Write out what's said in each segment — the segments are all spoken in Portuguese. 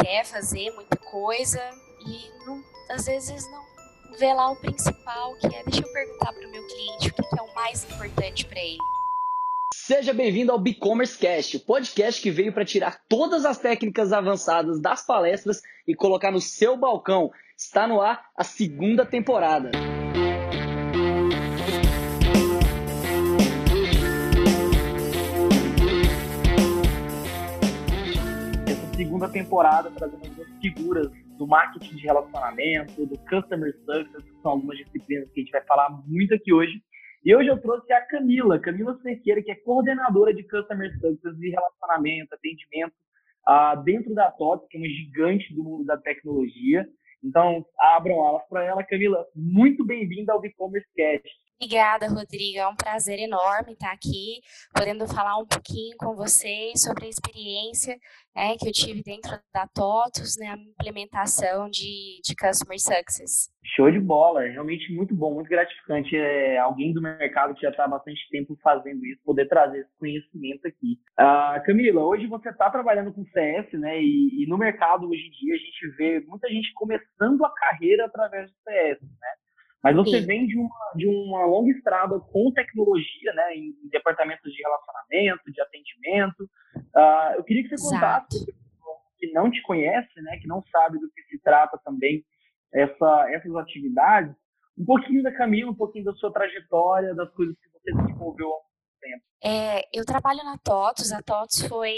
quer fazer muita coisa e não, às vezes não vê lá o principal, que é deixa eu perguntar para o meu cliente o que é o mais importante para ele. Seja bem-vindo ao B-Commerce Cast, o podcast que veio para tirar todas as técnicas avançadas das palestras e colocar no seu balcão. Está no ar a segunda temporada. Segunda temporada trazendo algumas figuras do marketing de relacionamento, do customer success, que são algumas disciplinas que a gente vai falar muito aqui hoje. E hoje eu trouxe a Camila, Camila Cerqueira, que é coordenadora de customer success e relacionamento, atendimento uh, dentro da TOTS, que é uma gigante do mundo da tecnologia. Então, abram alas para ela. Camila, muito bem-vinda ao e-commerce Cast. Obrigada, Rodrigo. É um prazer enorme estar aqui, podendo falar um pouquinho com vocês sobre a experiência né, que eu tive dentro da TOTUS, né, a implementação de, de Customer Success. Show de bola, é realmente muito bom, muito gratificante. É alguém do mercado que já está há bastante tempo fazendo isso, poder trazer esse conhecimento aqui. Uh, Camila, hoje você está trabalhando com CS, né? E, e no mercado hoje em dia a gente vê muita gente começando a carreira através do CS, né? Mas você Sim. vem de uma, de uma longa estrada com tecnologia, né, em departamentos de relacionamento, de atendimento. Uh, eu queria que você contasse que não te conhece, né, que não sabe do que se trata também essa, essas atividades, um pouquinho da Camila, um pouquinho da sua trajetória, das coisas que você desenvolveu ao tempo. É, eu trabalho na TOTUS, a TOTUS foi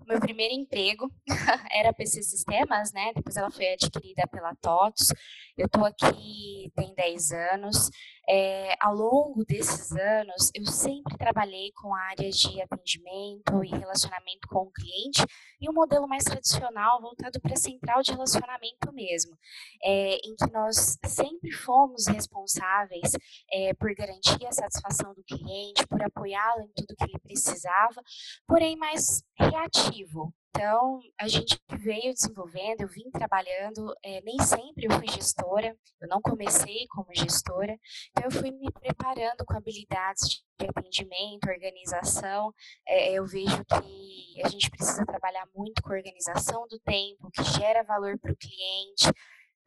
o meu primeiro emprego, era PC Sistemas, né? Depois ela foi adquirida pela TOTUS. Eu estou aqui tem 10 anos. É, ao longo desses anos, eu sempre trabalhei com áreas de atendimento e relacionamento com o cliente e um modelo mais tradicional voltado para a central de relacionamento mesmo, é, em que nós sempre fomos responsáveis é, por garantir a satisfação do cliente, por apoiá-lo em tudo que ele precisava, porém mais reativo. Então, a gente veio desenvolvendo, eu vim trabalhando, é, nem sempre eu fui gestora, eu não comecei como gestora, então eu fui me preparando com habilidades de atendimento, organização. É, eu vejo que a gente precisa trabalhar muito com organização do tempo, que gera valor para o cliente,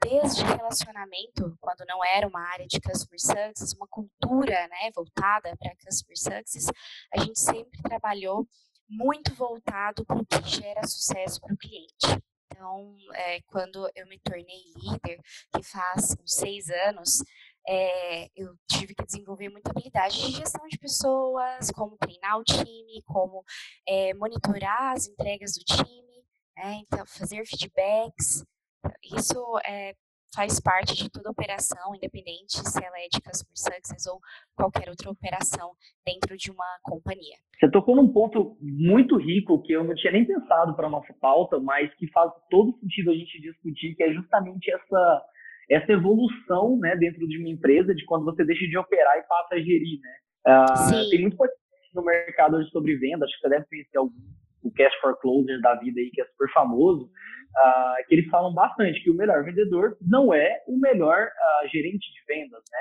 desde relacionamento, quando não era uma área de customer success, uma cultura né, voltada para customer success, a gente sempre trabalhou muito voltado para o que gera sucesso para o cliente. Então, é, quando eu me tornei líder, que faz uns seis anos, é, eu tive que desenvolver muita habilidade de gestão de pessoas, como treinar o time, como é, monitorar as entregas do time, né, então fazer feedbacks, isso é, faz parte de toda operação, independente se ela é de Customer Success ou qualquer outra operação dentro de uma companhia. Você tocou num ponto muito rico que eu não tinha nem pensado para a nossa pauta, mas que faz todo sentido a gente discutir, que é justamente essa, essa evolução né, dentro de uma empresa, de quando você deixa de operar e passa a gerir. Né? Uh, tem muito podcast no mercado sobre venda, acho que você deve conhecer algum, o Cash Closer da vida aí, que é super famoso uh, que eles falam bastante que o melhor vendedor não é o melhor uh, gerente de vendas, né?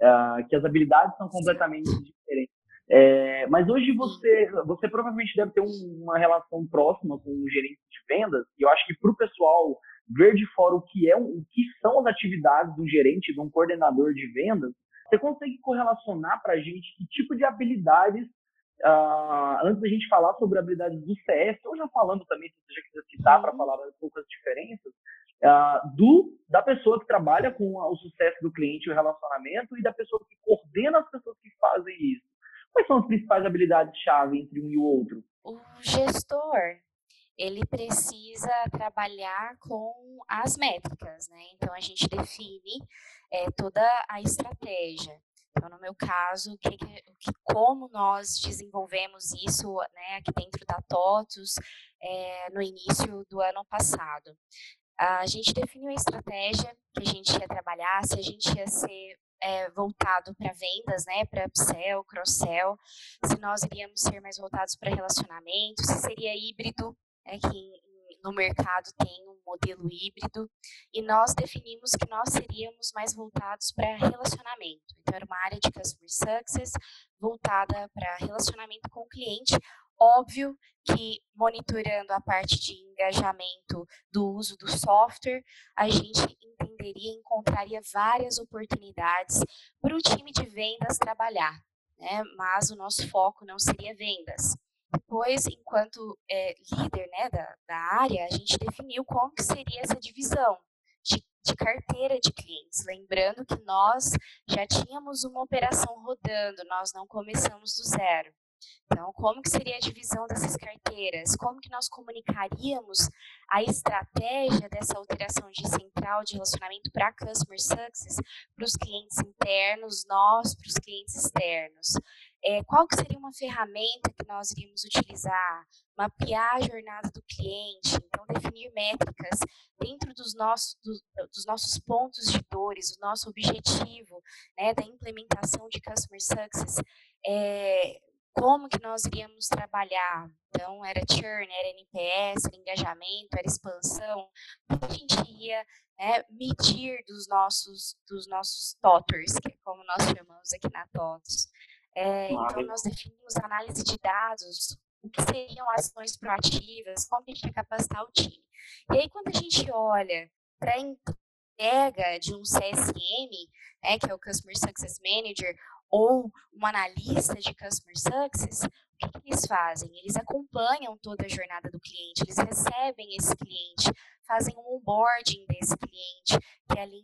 Uh, que as habilidades são completamente diferentes. É, mas hoje você, você provavelmente deve ter um, uma relação próxima com o gerente de vendas, e eu acho que para o pessoal ver de fora o que, é, o que são as atividades de um gerente, de um coordenador de vendas, você consegue correlacionar para a gente que tipo de habilidades Uh, antes da gente falar sobre habilidades do CS, ou já falando também, se você já quiser citar para falar um pouco as diferenças, uh, do, da pessoa que trabalha com o sucesso do cliente o relacionamento e da pessoa que coordena as pessoas que fazem isso. Quais são as principais habilidades-chave entre um e o outro? O gestor, ele precisa trabalhar com as métricas, né? Então, a gente define é, toda a estratégia. Então, no meu caso, que, que, como nós desenvolvemos isso né, aqui dentro da TOTUS é, no início do ano passado. A gente definiu a estratégia que a gente ia trabalhar, se a gente ia ser é, voltado para vendas, né, para upsell, cross-sell, se nós iríamos ser mais voltados para relacionamento, se seria híbrido, né, que no mercado tem um modelo híbrido e nós definimos que nós seríamos mais voltados para relacionamento. Então, era uma área de customer success voltada para relacionamento com o cliente, Óbvio que monitorando a parte de engajamento do uso do software, a gente entenderia, encontraria várias oportunidades para o time de vendas trabalhar, né? Mas o nosso foco não seria vendas. Depois, enquanto é, líder né, da, da área, a gente definiu como que seria essa divisão de, de carteira de clientes. Lembrando que nós já tínhamos uma operação rodando, nós não começamos do zero. Então, como que seria a divisão dessas carteiras? Como que nós comunicaríamos a estratégia dessa alteração de central de relacionamento para Customer Success para os clientes internos, nós para os clientes externos? É, qual que seria uma ferramenta que nós iríamos utilizar? Mapear a jornada do cliente, então definir métricas dentro dos nossos, dos, dos nossos pontos de dores, o nosso objetivo né, da implementação de Customer Success. É, como que nós iríamos trabalhar. Então, era churn, era NPS, era engajamento, era expansão. O que a gente ia né, medir dos nossos, dos nossos TOTers, que é como nós chamamos aqui na TOTOS. É, então, nós definimos análise de dados, o que seriam ações proativas, como a gente ia capacitar o time. E aí, quando a gente olha para a entrega de um CSM, né, que é o Customer Success Manager, ou um analista de Customer Success, o que, que eles fazem? Eles acompanham toda a jornada do cliente, eles recebem esse cliente, fazem um onboarding desse cliente, que ali,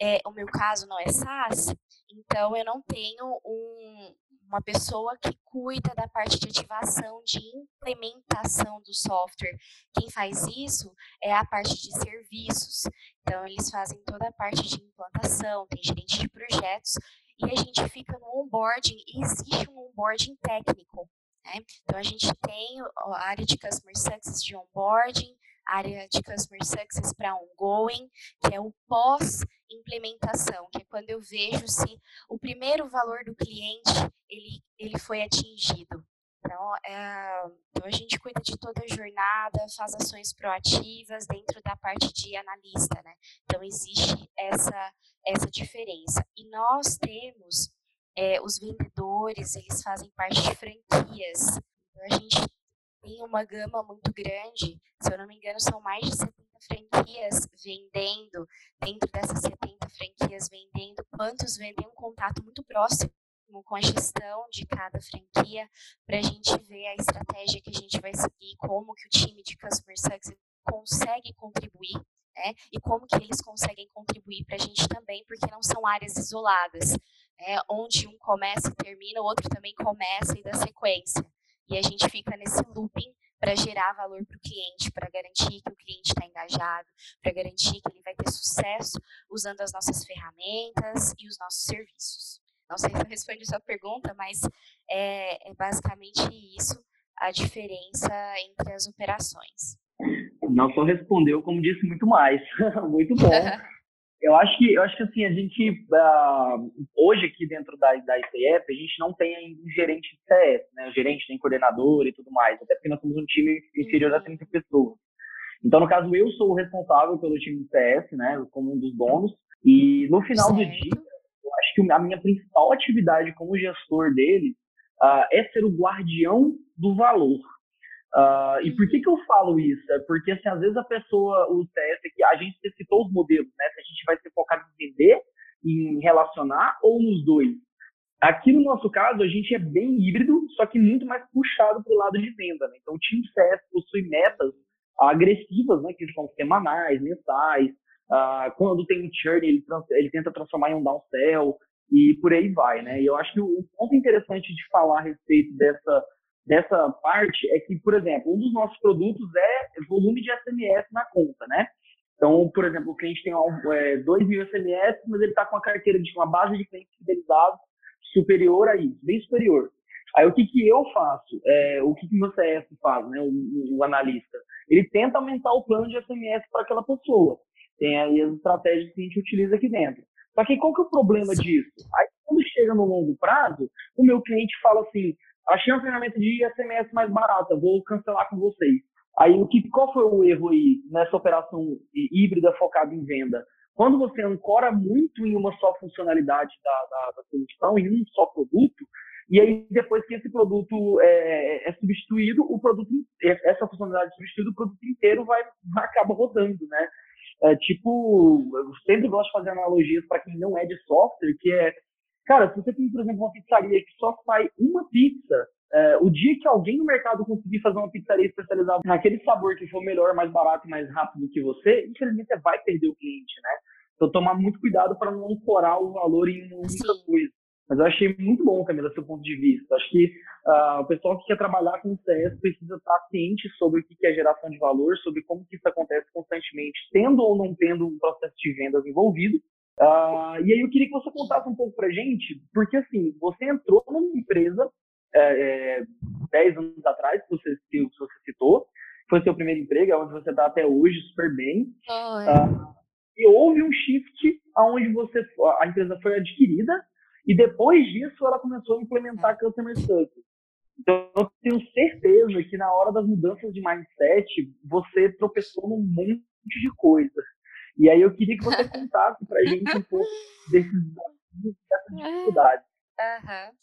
é, o meu caso não é SaaS, então eu não tenho um, uma pessoa que cuida da parte de ativação, de implementação do software. Quem faz isso é a parte de serviços. Então, eles fazem toda a parte de implantação, tem gerente de projetos e a gente fica no onboarding e existe um onboarding técnico. Né? Então, a gente tem a área de Customer Success de onboarding, área de Customer Success para ongoing, que é o pós-implementação, que é quando eu vejo se o primeiro valor do cliente ele, ele foi atingido. Então, é, então, a gente cuida de toda a jornada, faz ações proativas dentro da parte de analista, né? Então, existe essa, essa diferença. E nós temos é, os vendedores, eles fazem parte de franquias. Então, a gente tem uma gama muito grande, se eu não me engano, são mais de 70 franquias vendendo, dentro dessas 70 franquias vendendo, quantos vendem um contato muito próximo com a gestão de cada franquia, para a gente ver a estratégia que a gente vai seguir, como que o time de Customer Success consegue contribuir, né? E como que eles conseguem contribuir para a gente também, porque não são áreas isoladas, né? Onde um começa e termina, o outro também começa e dá sequência. E a gente fica nesse looping para gerar valor para o cliente, para garantir que o cliente está engajado, para garantir que ele vai ter sucesso usando as nossas ferramentas e os nossos serviços. Não sei se eu respondi a sua pergunta, mas é, é basicamente isso a diferença entre as operações. Não só respondeu, como disse muito mais. muito bom. eu acho que eu acho que assim a gente uh, hoje aqui dentro da da ICF a gente não tem ainda um gerente de CS, né? O gerente tem coordenador e tudo mais, até porque nós somos um time inferior a 30 pessoas. Então, no caso, eu sou o responsável pelo time de CS, né? Como um dos donos. E no final certo. do dia, acho que a minha principal atividade como gestor dele uh, é ser o guardião do valor. Uh, e por que, que eu falo isso? É porque, assim, às vezes a pessoa, o CS, que a gente citou os modelos, né? Se a gente vai ser focado em vender, em relacionar ou nos dois. Aqui no nosso caso, a gente é bem híbrido, só que muito mais puxado para o lado de venda. Né? Então, o time CS possui metas agressivas, né? Que são semanais, mensais, Uh, quando tem um churn, ele, ele tenta transformar em um downsell e por aí vai, né? E eu acho que o ponto interessante de falar a respeito dessa, dessa parte é que, por exemplo, um dos nossos produtos é volume de SMS na conta, né? Então, por exemplo, o cliente tem é, 2 mil SMS, mas ele está com uma carteira de uma base de clientes fidelizados superior a isso, bem superior. Aí o que, que eu faço? É, o que, que o meu CS faz, né, o, o analista? Ele tenta aumentar o plano de SMS para aquela pessoa. Tem aí as estratégias que a gente utiliza aqui dentro. Só que qual que é o problema disso? Aí quando chega no longo prazo, o meu cliente fala assim, achei uma ferramenta de SMS mais barata, vou cancelar com vocês. Aí o que, qual foi o erro aí nessa operação híbrida focada em venda? Quando você ancora muito em uma só funcionalidade da, da, da solução, em um só produto, e aí depois que esse produto é, é substituído, o produto, essa funcionalidade é substituída, o produto inteiro vai, acaba rodando, né? É, tipo, eu sempre gosto de fazer analogias para quem não é de software, que é, cara, se você tem, por exemplo, uma pizzaria que só faz uma pizza, é, o dia que alguém no mercado conseguir fazer uma pizzaria especializada naquele sabor que for melhor, mais barato e mais rápido que você, infelizmente você vai perder o cliente, né? Então, tomar muito cuidado para não ancorar o valor em muita coisa. Mas eu achei muito bom, Camila, seu ponto de vista. Acho que uh, o pessoal que quer trabalhar com CS precisa estar ciente sobre o que é geração de valor, sobre como que isso acontece constantemente, tendo ou não tendo um processo de vendas envolvido. Uh, e aí eu queria que você contasse um pouco para gente, porque assim, você entrou numa empresa é, é, 10 anos atrás, que você, que você citou, foi seu primeiro emprego, é onde você está até hoje super bem. Oh, é. uh, e houve um shift aonde você a empresa foi adquirida e depois disso ela começou a implementar Customer Success. Então, eu tenho certeza que na hora das mudanças de mindset, você tropeçou num monte de coisa. E aí eu queria que você contasse pra gente um pouco desses desafios, dessas dificuldades. Uhum.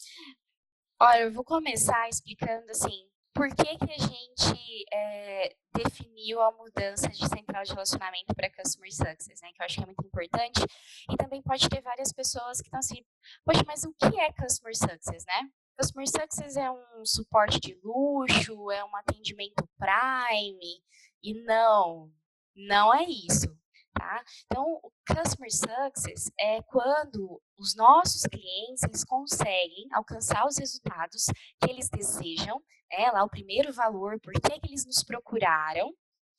Olha, eu vou começar explicando assim, por que, que a gente é, definiu a mudança de central de relacionamento para Customer Success, né? Que eu acho que é muito importante. E também pode ter várias pessoas que estão assim, poxa, mas o que é Customer Success, né? Customer Success é um suporte de luxo, é um atendimento Prime, e não, não é isso. Tá? Então, o Customer Success é quando os nossos clientes conseguem alcançar os resultados que eles desejam, é lá o primeiro valor, por que, eles nos procuraram,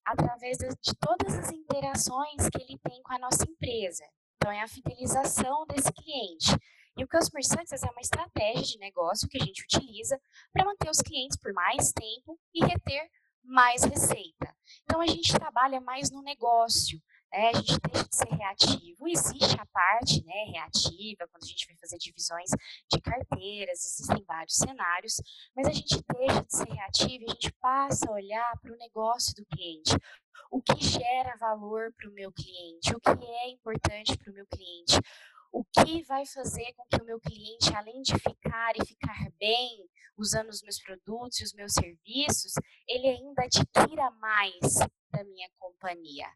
através de todas as interações que ele tem com a nossa empresa. Então, é a fidelização desse cliente. E o Customer Success é uma estratégia de negócio que a gente utiliza para manter os clientes por mais tempo e reter mais receita. Então, a gente trabalha mais no negócio, é, a gente deixa de ser reativo. Existe a parte né, reativa, quando a gente vai fazer divisões de carteiras, existem vários cenários, mas a gente deixa de ser reativo e a gente passa a olhar para o negócio do cliente. O que gera valor para o meu cliente, o que é importante para o meu cliente, o que vai fazer com que o meu cliente, além de ficar e ficar bem usando os meus produtos e os meus serviços, ele ainda adquira mais da minha companhia.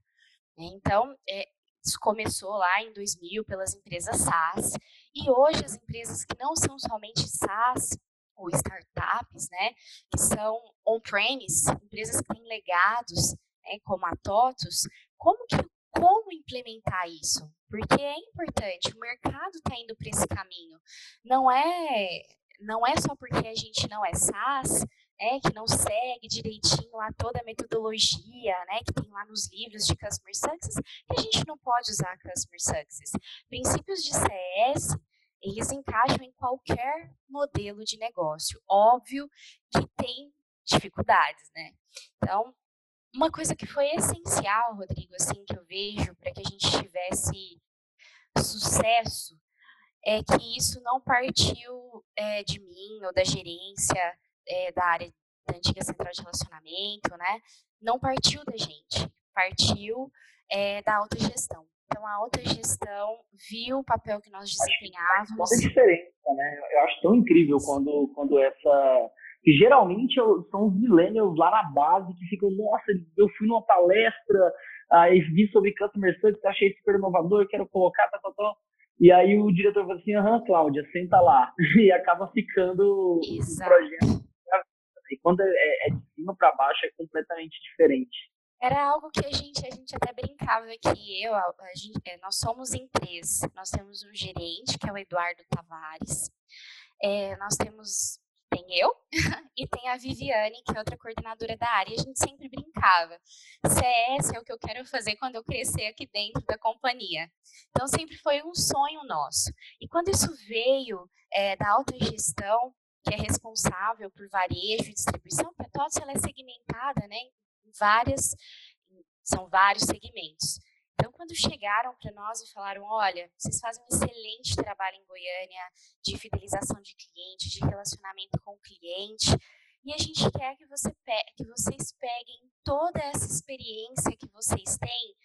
Então, é, isso começou lá em 2000 pelas empresas SaaS e hoje as empresas que não são somente SaaS ou startups, né, que são on-premise, empresas que têm legados, né, como a TOTUS, como que como implementar isso? Porque é importante, o mercado está indo para esse caminho. Não é não é só porque a gente não é SaaS né, que não segue direitinho lá toda a metodologia, né, que tem lá nos livros de Customer Success, que a gente não pode usar Customer Success. Princípios de CS, eles encaixam em qualquer modelo de negócio. Óbvio que tem dificuldades, né? Então, uma coisa que foi essencial, Rodrigo, assim, que eu vejo para que a gente tivesse sucesso é que isso não partiu é, de mim ou da gerência é, da área da antiga central de relacionamento, né? Não partiu da gente, partiu é, da alta gestão. Então, a alta gestão viu o papel que nós desempenhávamos. A diferença, né? Eu acho tão incrível quando, quando essa. Que geralmente são os millennials lá na base que ficam, nossa, eu fui numa palestra, aí vi sobre Customer Service, achei super inovador, quero colocar, tá, tá, tá. E aí o diretor falou assim, aham, Cláudia, senta lá. E acaba ficando Exato. o projeto e quando é, é, é de cima para baixo é completamente diferente. Era algo que a gente, a gente até brincava que eu, a, gente, é, nós somos em três. Nós temos um gerente, que é o Eduardo Tavares. É, nós temos tem eu e tem a Viviane, que é outra coordenadora da área. E a gente sempre brincava. CS é o que eu quero fazer quando eu crescer aqui dentro da companhia. Então sempre foi um sonho nosso. E quando isso veio é, da autogestão, que é responsável por varejo e distribuição, porque a TOTS ela é segmentada né, em várias, são vários segmentos. Então, quando chegaram para nós e falaram, olha, vocês fazem um excelente trabalho em Goiânia de fidelização de cliente, de relacionamento com o cliente, e a gente quer que, você que vocês peguem toda essa experiência que vocês têm,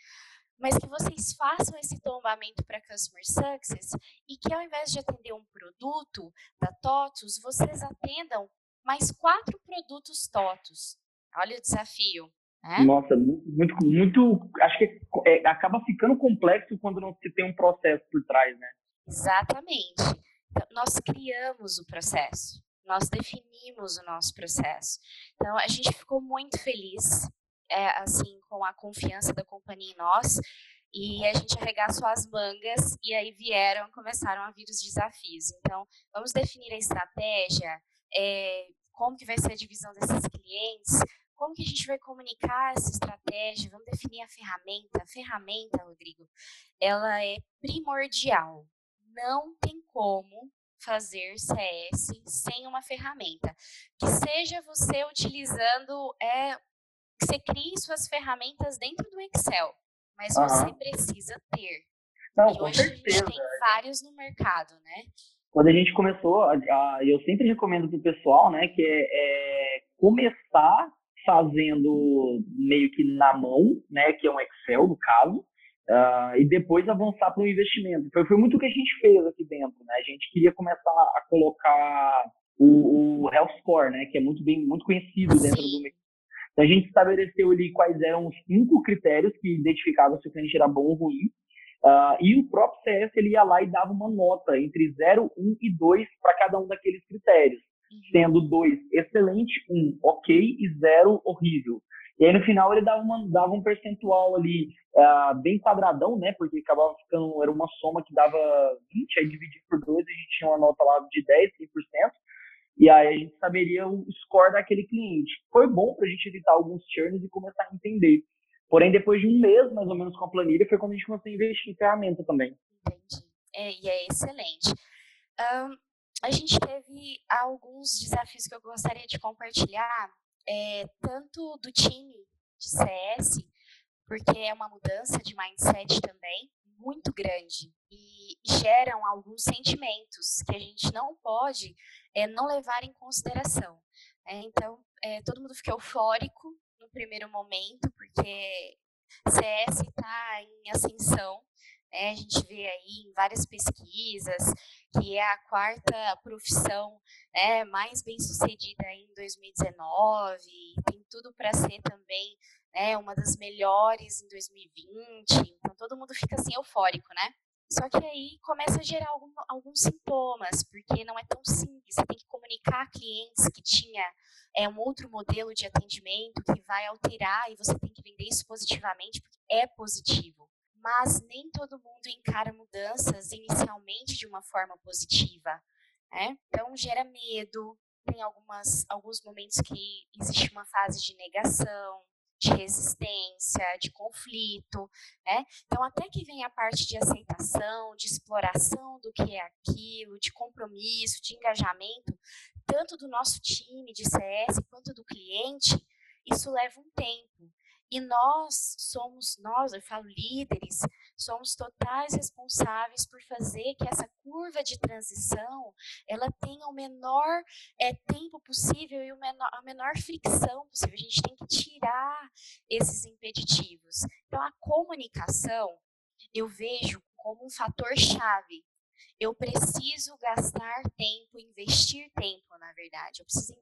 mas que vocês façam esse tombamento para Customer Success e que ao invés de atender um produto da TOTUS, vocês atendam mais quatro produtos TOTUS. Olha o desafio. Né? Nossa, muito, muito, acho que é, acaba ficando complexo quando não se tem um processo por trás, né? Exatamente. Então, nós criamos o processo, nós definimos o nosso processo. Então, a gente ficou muito feliz é, assim, com a confiança da companhia em nós, e a gente arregaçou as mangas e aí vieram, começaram a vir os desafios. Então, vamos definir a estratégia, é, como que vai ser a divisão desses clientes, como que a gente vai comunicar essa estratégia, vamos definir a ferramenta. A ferramenta, Rodrigo, ela é primordial. Não tem como fazer CS sem uma ferramenta. Que seja você utilizando é, que você crie suas ferramentas dentro do Excel, mas uhum. você precisa ter. Não, e hoje certeza. a gente tem vários no mercado, né? Quando a gente começou, eu sempre recomendo para o pessoal, né, que é, é, começar fazendo meio que na mão, né, que é um Excel no caso, uh, e depois avançar para o investimento. Foi, foi muito o que a gente fez aqui dentro, né? A gente queria começar a colocar o, o Health Score, né, que é muito bem, muito conhecido dentro do então, a gente estabeleceu ali quais eram os cinco critérios que identificavam se o cliente era bom ou ruim. Uh, e o próprio CS ele ia lá e dava uma nota entre 0, 1 e 2 para cada um daqueles critérios. Sendo 2 excelente, 1 um, ok e 0 horrível. E aí no final ele dava, uma, dava um percentual ali uh, bem quadradão, né? Porque acabava ficando, era uma soma que dava 20, aí dividido por 2 a gente tinha uma nota lá de 10, 100%. E aí a gente saberia o score daquele cliente. Foi bom para a gente evitar alguns churns e começar a entender. Porém, depois de um mês, mais ou menos, com a planilha, foi quando a gente começou a investir em ferramenta também. Entendi. É, e é excelente. Um, a gente teve alguns desafios que eu gostaria de compartilhar, é, tanto do time de CS, porque é uma mudança de mindset também, muito grande e geram alguns sentimentos que a gente não pode é, não levar em consideração. É, então, é, todo mundo fica eufórico no primeiro momento, porque CS está em ascensão. Né? A gente vê aí em várias pesquisas que é a quarta profissão né, mais bem sucedida em 2019, tem tudo para ser também né, uma das melhores em 2020. Então todo mundo fica assim eufórico, né? Só que aí começa a gerar algum, alguns sintomas, porque não é tão simples. Você tem que comunicar a clientes que tinha é, um outro modelo de atendimento que vai alterar e você tem que vender isso positivamente, porque é positivo. Mas nem todo mundo encara mudanças inicialmente de uma forma positiva. Né? Então gera medo, tem algumas, alguns momentos que existe uma fase de negação, de resistência, de conflito, né? Então, até que vem a parte de aceitação, de exploração do que é aquilo, de compromisso, de engajamento, tanto do nosso time de CS quanto do cliente, isso leva um tempo. E nós somos, nós, eu falo líderes, somos totais responsáveis por fazer que essa curva de transição ela tenha o menor é, tempo possível e o menor, a menor fricção possível. A gente tem que tirar esses impeditivos. Então, a comunicação eu vejo como um fator chave eu preciso gastar tempo, investir tempo, na verdade. Eu preciso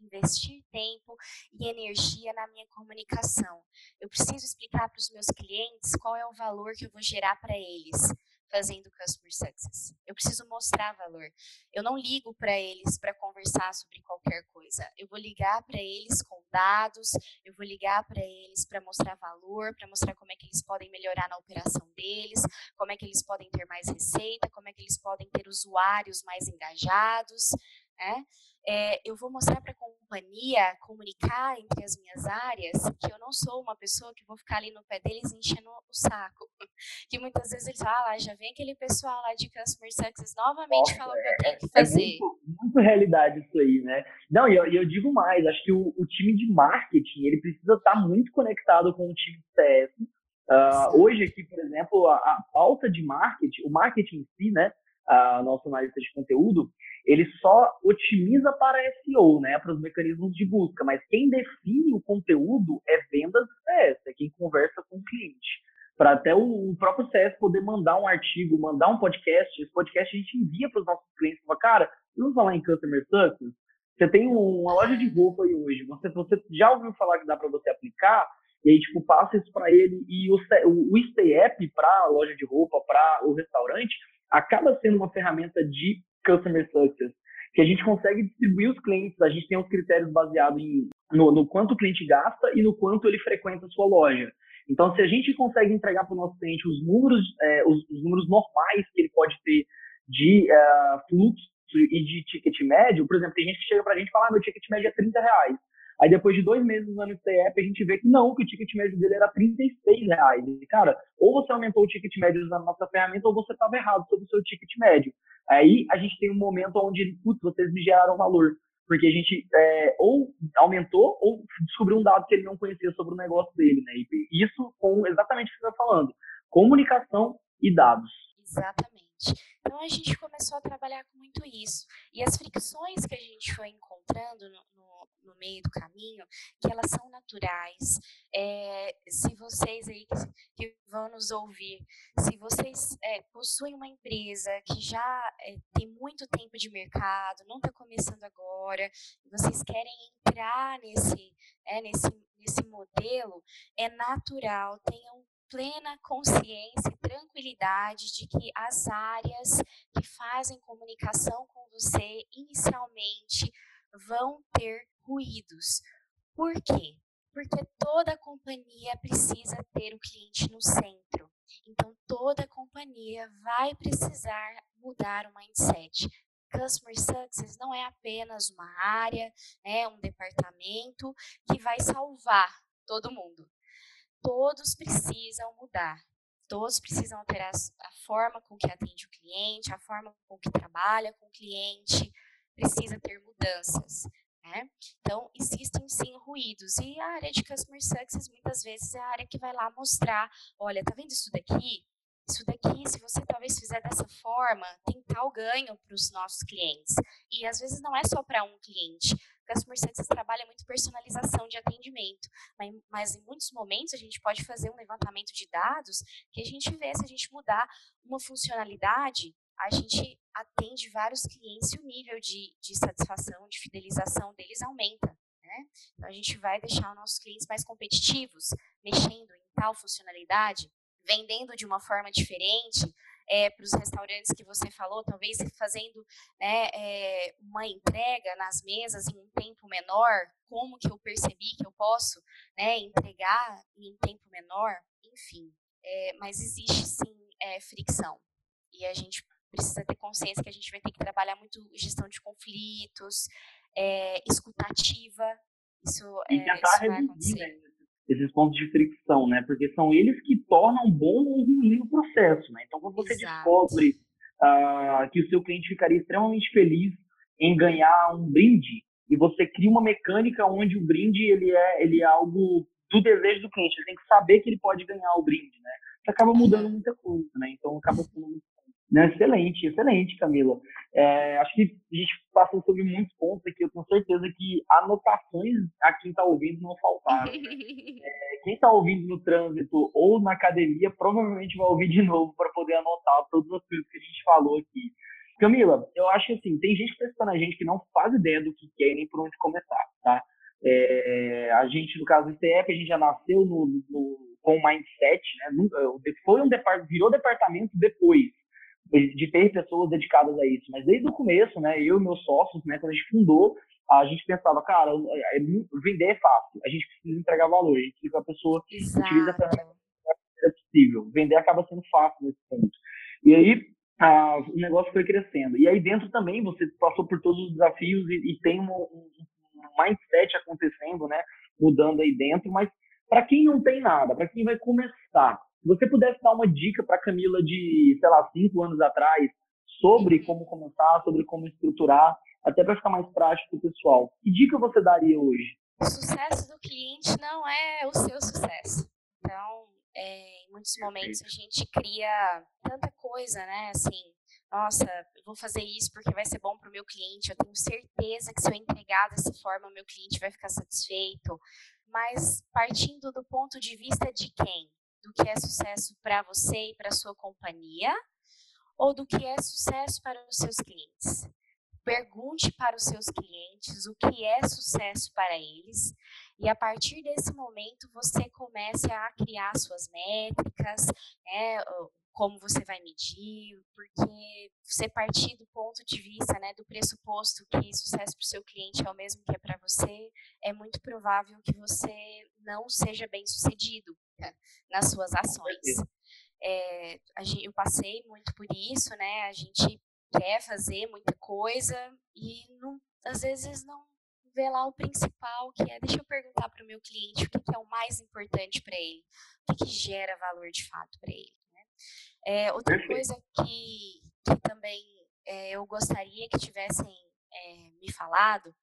investir tempo e energia na minha comunicação. Eu preciso explicar para os meus clientes qual é o valor que eu vou gerar para eles fazendo Customer Success. Eu preciso mostrar valor. Eu não ligo para eles para conversar sobre qualquer coisa. Eu vou ligar para eles com dados, eu vou ligar para eles para mostrar valor, para mostrar como é que eles podem melhorar na operação deles, como é que eles podem ter mais receita, como é que eles podem ter usuários mais engajados, né? É, eu vou mostrar para companhia comunicar entre as minhas áreas que eu não sou uma pessoa que vou ficar ali no pé deles enchendo o saco. Que muitas vezes eles falam, ah, já vem aquele pessoal lá de Customer Success novamente falar o que eu tenho que fazer. É, é muito, muito, realidade isso aí, né? Não, e eu, eu digo mais, acho que o, o, time de marketing, ele precisa estar muito conectado com o time de CS. Uh, ah, hoje aqui, por exemplo, a, a pauta de marketing, o marketing em si, né? A nosso analista de conteúdo, ele só otimiza para SEO, né, para os mecanismos de busca, mas quem define o conteúdo é vendas CS, é quem conversa com o cliente. para até o, próprio CS poder mandar um artigo, mandar um podcast. Esse podcast a gente envia para os nossos clientes. Fala, cara, vamos falar em Customer Success? Você tem uma loja de roupa aí hoje, você, você já ouviu falar que dá para você aplicar? E aí, tipo, passa isso para ele. E o, o, o para a loja de roupa, para o restaurante, acaba sendo uma ferramenta de Customer Success, que a gente consegue distribuir os clientes, a gente tem os critérios baseados em, no, no quanto o cliente gasta e no quanto ele frequenta a sua loja. Então, se a gente consegue entregar para o nosso cliente os números, é, os, os, números normais que ele pode ter de uh, fluxo e de ticket médio, por exemplo, tem gente que chega para a gente e fala, ah, meu ticket médio é 30 reais. Aí depois de dois meses usando o CEP, a gente vê que não, que o ticket médio dele era 36 reais. E, cara, ou você aumentou o ticket médio usando a nossa ferramenta, ou você estava errado sobre o seu ticket médio. Aí a gente tem um momento onde, putz, vocês me geraram valor. Porque a gente é, ou aumentou ou descobriu um dado que ele não conhecia sobre o negócio dele, né? E isso com exatamente o que você está falando. Comunicação e dados. Exatamente. Então a gente começou a trabalhar com muito isso. E as fricções que a gente foi encontrando no, no, no meio do caminho, que elas são naturais. É, se vocês aí que, que, vão nos ouvir, se vocês é, possuem uma empresa que já é, tem muito tempo de mercado, não está começando agora, vocês querem entrar nesse, é, nesse, nesse modelo, é natural, tenham plena consciência e tranquilidade de que as áreas que fazem comunicação com você inicialmente vão ter ruídos. Por quê? Porque toda companhia precisa ter o cliente no centro. Então, toda companhia vai precisar mudar o mindset. Customer Success não é apenas uma área, é um departamento que vai salvar todo mundo todos precisam mudar. Todos precisam alterar a forma com que atende o cliente, a forma com que trabalha com o cliente, precisa ter mudanças. Né? Então, existem sim ruídos. E a área de Customer Success, muitas vezes, é a área que vai lá mostrar: olha, tá vendo isso daqui? Isso daqui, se você talvez fizer dessa forma, tem tal ganho para os nossos clientes. E às vezes não é só para um cliente. Customer Success trabalha muito personalização de atendimento, mas, em muitos momentos a gente pode fazer um levantamento de dados que a gente vê se a gente mudar uma funcionalidade, a gente atende vários clientes e o nível de, de satisfação, de fidelização deles aumenta. Né? Então a gente vai deixar os nossos clientes mais competitivos, mexendo em tal funcionalidade, vendendo de uma forma diferente, é, para os restaurantes que você falou, talvez fazendo né, é, uma entrega nas mesas em um tempo menor, como que eu percebi que eu posso né, entregar em um tempo menor, enfim. É, mas existe sim é, fricção e a gente precisa ter consciência que a gente vai ter que trabalhar muito gestão de conflitos, é, escutativa, isso, e tentar isso vai acontecer. Né? Esses pontos de fricção, né? Porque são eles que tornam bom ou ruim o processo, né? Então, quando você Exato. descobre uh, que o seu cliente ficaria extremamente feliz em ganhar um brinde e você cria uma mecânica onde o brinde ele é ele é algo do desejo do cliente, ele tem que saber que ele pode ganhar o brinde, né? Isso acaba mudando uhum. muita coisa, né? Então acaba sendo muito né? Excelente, excelente, Camila. É, acho que a gente passou sobre muitos pontos aqui. Eu tenho certeza que anotações a quem está ouvindo não faltaram. É, quem está ouvindo no trânsito ou na academia provavelmente vai ouvir de novo para poder anotar todas as coisas que a gente falou aqui. Camila, eu acho que assim, tem gente que está escutando a gente que não faz ideia do que é nem por onde começar, tá? É, a gente, no caso do ICF, a gente já nasceu no, no, com o mindset, né? Foi um departamento, virou departamento depois de ter pessoas dedicadas a isso. Mas desde o começo, né, eu e meus sócios, né, quando a gente fundou, a gente pensava, cara, é, é vender é fácil, a gente precisa entregar valor, a gente precisa que a pessoa Exato. utilize a ferramenta é possível. Vender acaba sendo fácil nesse ponto. E aí, a, o negócio foi crescendo. E aí dentro também você passou por todos os desafios e, e tem um, um, um mindset acontecendo, né, mudando aí dentro, mas para quem não tem nada, para quem vai começar, se você pudesse dar uma dica para Camila de, sei lá, cinco anos atrás, sobre como começar, sobre como estruturar, até para ficar mais prático para o pessoal, que dica você daria hoje? O sucesso do cliente não é o seu sucesso. Então, é, em muitos momentos a gente cria tanta coisa, né? Assim, nossa, vou fazer isso porque vai ser bom para o meu cliente. Eu tenho certeza que se eu entregar dessa forma, o meu cliente vai ficar satisfeito. Mas partindo do ponto de vista de quem? Do que é sucesso para você e para sua companhia ou do que é sucesso para os seus clientes. Pergunte para os seus clientes o que é sucesso para eles e a partir desse momento você comece a criar suas métricas, né, como você vai medir, porque você partir do ponto de vista, né, do pressuposto que sucesso para o seu cliente é o mesmo que é para você, é muito provável que você não seja bem sucedido né, nas suas ações. É, eu passei muito por isso, né? A gente quer fazer muita coisa e não, às vezes não vê lá o principal, que é deixa eu perguntar para o meu cliente o que, que, é o mais importante para ele, o que, que, gera valor de fato para ele. É, outra coisa que, que também é, eu gostaria que tivessem é, me falado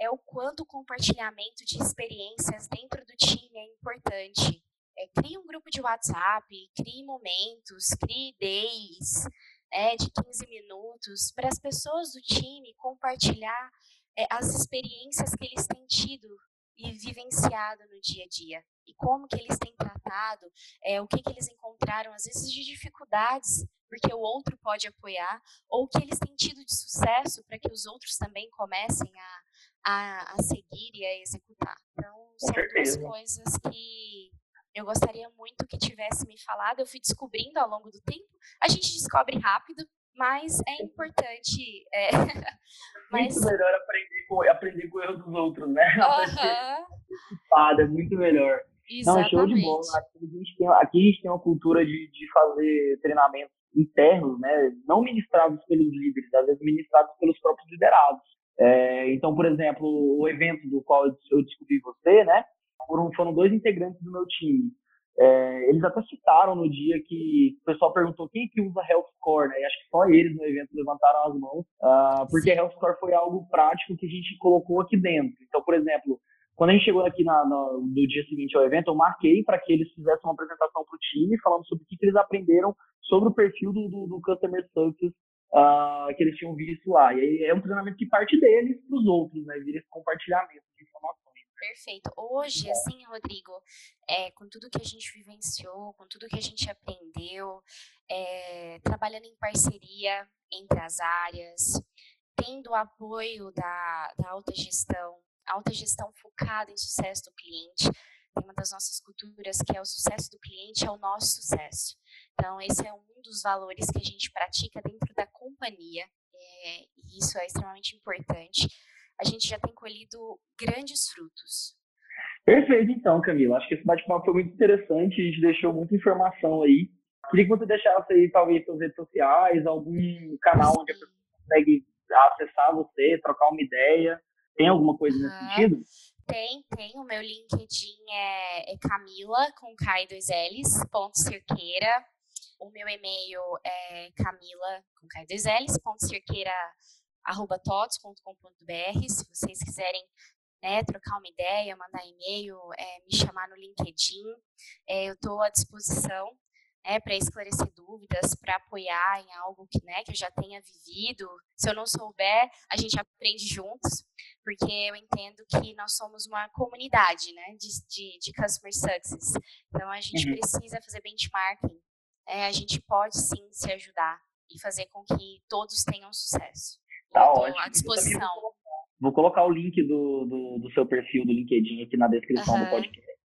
é o quanto o compartilhamento de experiências dentro do time é importante. É, crie um grupo de WhatsApp, crie momentos, crie days, né, de 15 minutos, para as pessoas do time compartilhar é, as experiências que eles têm tido e vivenciado no dia a dia e como que eles têm tratado, é, o que que eles encontraram às vezes de dificuldades porque o outro pode apoiar ou o que eles têm tido de sucesso para que os outros também comecem a, a, a seguir e a executar. Então são duas coisas que eu gostaria muito que tivesse me falado. Eu fui descobrindo ao longo do tempo. A gente descobre rápido, mas é importante. É, mas... Muito melhor aprender com, aprender com o erro dos outros, né? Uhum. É muito melhor. Exatamente. Não, show de bola. Aqui a gente tem, aqui a gente tem uma cultura de, de fazer treinamentos internos, né? Não ministrados pelos líderes, às vezes ministrados pelos próprios liderados. É, então, por exemplo, o evento do qual eu descobri você, né? foram, foram dois integrantes do meu time. É, eles até citaram no dia que o pessoal perguntou quem que usa Health Score, né? E acho que só eles no evento levantaram as mãos, uh, porque Health Score foi algo prático que a gente colocou aqui dentro. Então, por exemplo, quando a gente chegou aqui na, no, no dia seguinte ao evento, eu marquei para que eles fizessem uma apresentação para o time, falando sobre o que, que, eles aprenderam sobre o perfil do, do, do Customer Success uh, que eles tinham visto lá. E aí é um treinamento que parte deles para os outros, né? Vira esse compartilhamento de informações. Perfeito. Hoje, assim, Rodrigo, é, com tudo que a gente vivenciou, com tudo que a gente aprendeu, é, trabalhando em parceria entre as áreas, tendo o apoio da, da alta gestão, alta gestão focada em sucesso do cliente, tem uma das nossas culturas que é o sucesso do cliente é o nosso sucesso. Então, esse é um dos valores que a gente pratica dentro da companhia, é, e isso é extremamente importante a gente já tem colhido grandes frutos. Perfeito, então, Camila. Acho que esse bate-papo foi muito interessante, a gente deixou muita informação aí. Queria que você deixasse aí, talvez, suas redes sociais, algum canal onde a pessoa consegue acessar você, trocar uma ideia. Tem alguma coisa nesse sentido? Tem, tem. O meu LinkedIn é, é Camila, com K e dois L's, ponto Cerqueira. O meu e-mail é camila, com K e dois L's, ponto Cerqueira, arroba tots.com.br, se vocês quiserem né, trocar uma ideia, mandar e-mail, é, me chamar no LinkedIn, é, eu estou à disposição né, para esclarecer dúvidas, para apoiar em algo que, né, que eu já tenha vivido. Se eu não souber, a gente aprende juntos, porque eu entendo que nós somos uma comunidade né, de, de, de customer success. Então, a gente uhum. precisa fazer benchmarking. Né, a gente pode sim se ajudar e fazer com que todos tenham sucesso. Tá ótimo. À disposição. Vou colocar o link do, do, do, seu perfil do LinkedIn aqui na descrição uhum. do podcast.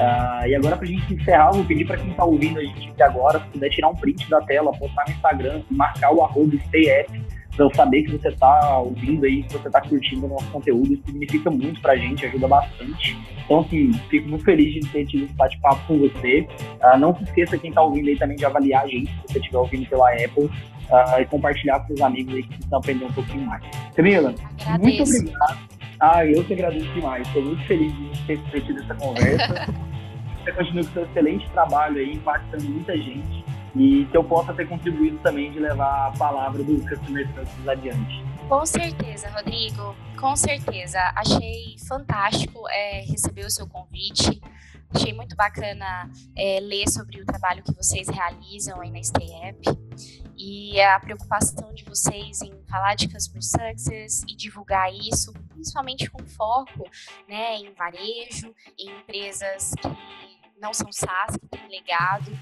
Uh, e agora, para a gente encerrar, vou pedir para quem está ouvindo a gente aqui agora, se puder tirar um print da tela, postar no Instagram marcar o arroba para eu saber que você está ouvindo aí, que você está curtindo o nosso conteúdo. Isso significa muito para a gente, ajuda bastante. Então, assim, fico muito feliz de ter tido esse bate-papo com você. Uh, não se esqueça, quem está ouvindo aí também, de avaliar a gente, se você estiver ouvindo pela Apple, uh, e compartilhar com seus amigos aí que precisam aprender um pouquinho mais. Camila, muito obrigado. Ah, eu que agradeço demais. Estou muito feliz de ter tido essa conversa. você continua com seu excelente trabalho aí, impactando muita gente e que eu possa ter contribuído também de levar a palavra do Customer Success adiante. Com certeza, Rodrigo, com certeza. Achei fantástico é, receber o seu convite. Achei muito bacana é, ler sobre o trabalho que vocês realizam aí na StayApp e a preocupação de vocês em falar de Customer Success e divulgar isso, principalmente com foco né, em varejo, em empresas que não são SaaS, que têm legado.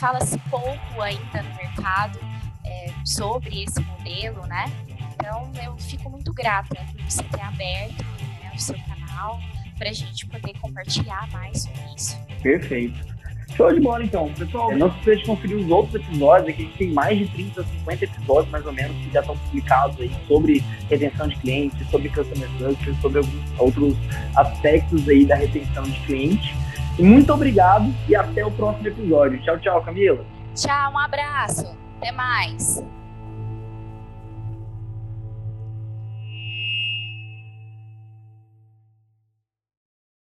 Fala-se pouco ainda no mercado é, sobre esse modelo, né? Então, eu fico muito grata por você ter aberto né, o seu canal para a gente poder compartilhar mais sobre isso. Perfeito. Show de bola, então. Pessoal, não se esqueça de conferir os outros episódios. Aqui a gente tem mais de 30, 50 episódios, mais ou menos, que já estão publicados aí sobre retenção de clientes, sobre customer service, sobre alguns outros aspectos aí da retenção de cliente. Muito obrigado e até o próximo episódio. Tchau, tchau, Camila. Tchau, um abraço. Até mais.